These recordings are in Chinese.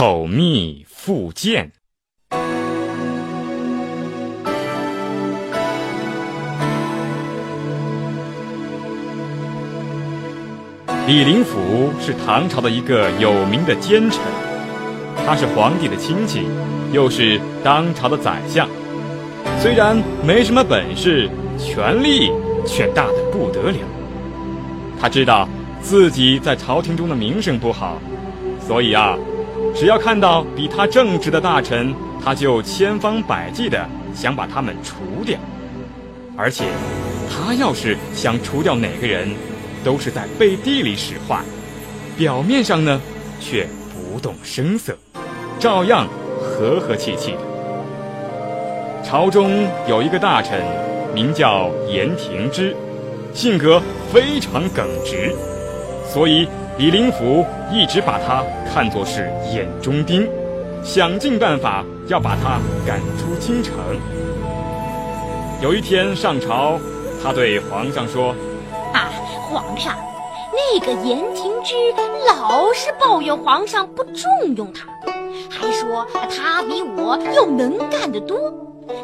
口蜜腹剑。李林甫是唐朝的一个有名的奸臣，他是皇帝的亲戚，又是当朝的宰相。虽然没什么本事，权力却大得不得了。他知道自己在朝廷中的名声不好，所以啊，只要看到比他正直的大臣，他就千方百计的想把他们除掉。而且，他要是想除掉哪个人，都是在背地里使坏，表面上呢却不动声色，照样和和气气的。朝中有一个大臣，名叫颜廷之，性格非常耿直，所以李林甫一直把他看作是眼中钉，想尽办法要把他赶出京城。有一天上朝，他对皇上说。啊皇上，那个颜廷之老是抱怨皇上不重用他，还说他比我又能干得多，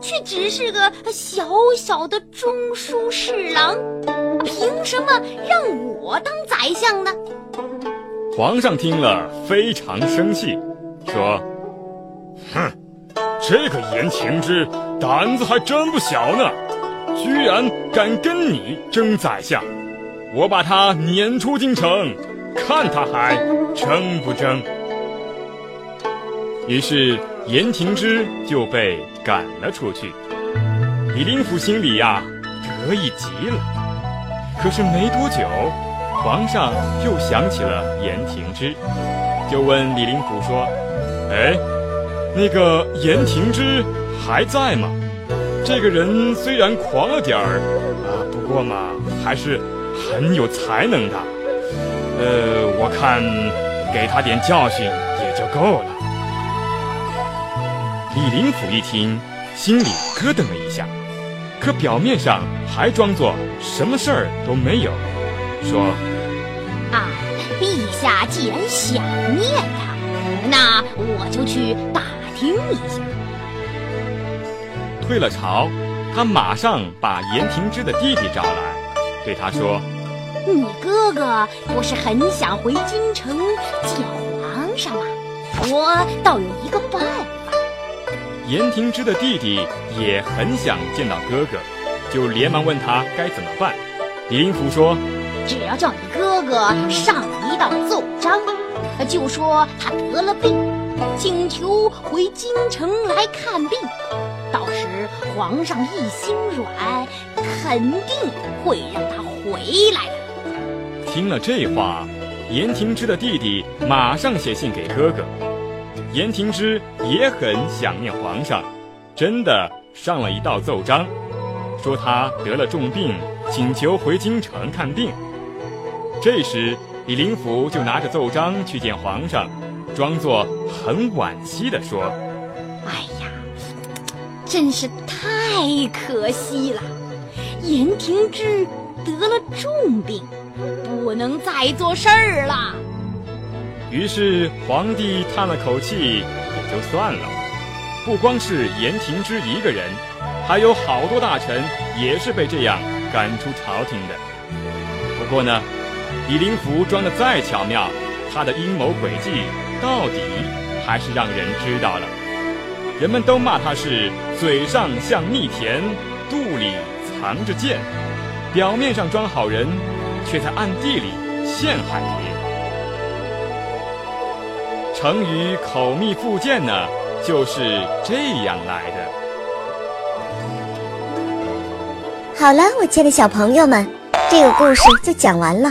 却只是个小小的中书侍郎，凭什么让我当宰相呢？皇上听了非常生气，说：“哼，这个颜廷之胆子还真不小呢，居然敢跟你争宰相。”我把他撵出京城，看他还争不争。于是颜廷之就被赶了出去。李林甫心里呀得意极了。可是没多久，皇上又想起了严廷之，就问李林甫说：“哎，那个严廷之还在吗？这个人虽然狂了点儿啊，不过嘛，还是……”很有才能的，呃，我看给他点教训也就够了。李林甫一听，心里咯噔了一下，可表面上还装作什么事儿都没有，说：“啊，陛下既然想念他，那我就去打听一下。”退了朝，他马上把严廷之的弟弟找来。对他说：“你哥哥不是很想回京城见皇上吗？我倒有一个办法。”严廷之的弟弟也很想见到哥哥，就连忙问他该怎么办。李林甫说：“只要叫你哥哥上一道奏章，就说他得了病，请求回京城来看病。到时皇上一心软。”肯定会让他回来的。听了这话，严廷之的弟弟马上写信给哥哥。严廷之也很想念皇上，真的上了一道奏章，说他得了重病，请求回京城看病。这时，李林甫就拿着奏章去见皇上，装作很惋惜地说：“哎呀，真是太可惜了。”颜廷之得了重病，不能再做事儿了。于是皇帝叹了口气，也就算了。不光是颜廷之一个人，还有好多大臣也是被这样赶出朝廷的。不过呢，李林甫装的再巧妙，他的阴谋诡计到底还是让人知道了。人们都骂他是嘴上像蜜甜，肚里。藏着剑，表面上装好人，却在暗地里陷害别人。成语“口蜜腹剑”呢，就是这样来的。好了，我亲爱的小朋友们，这个故事就讲完了。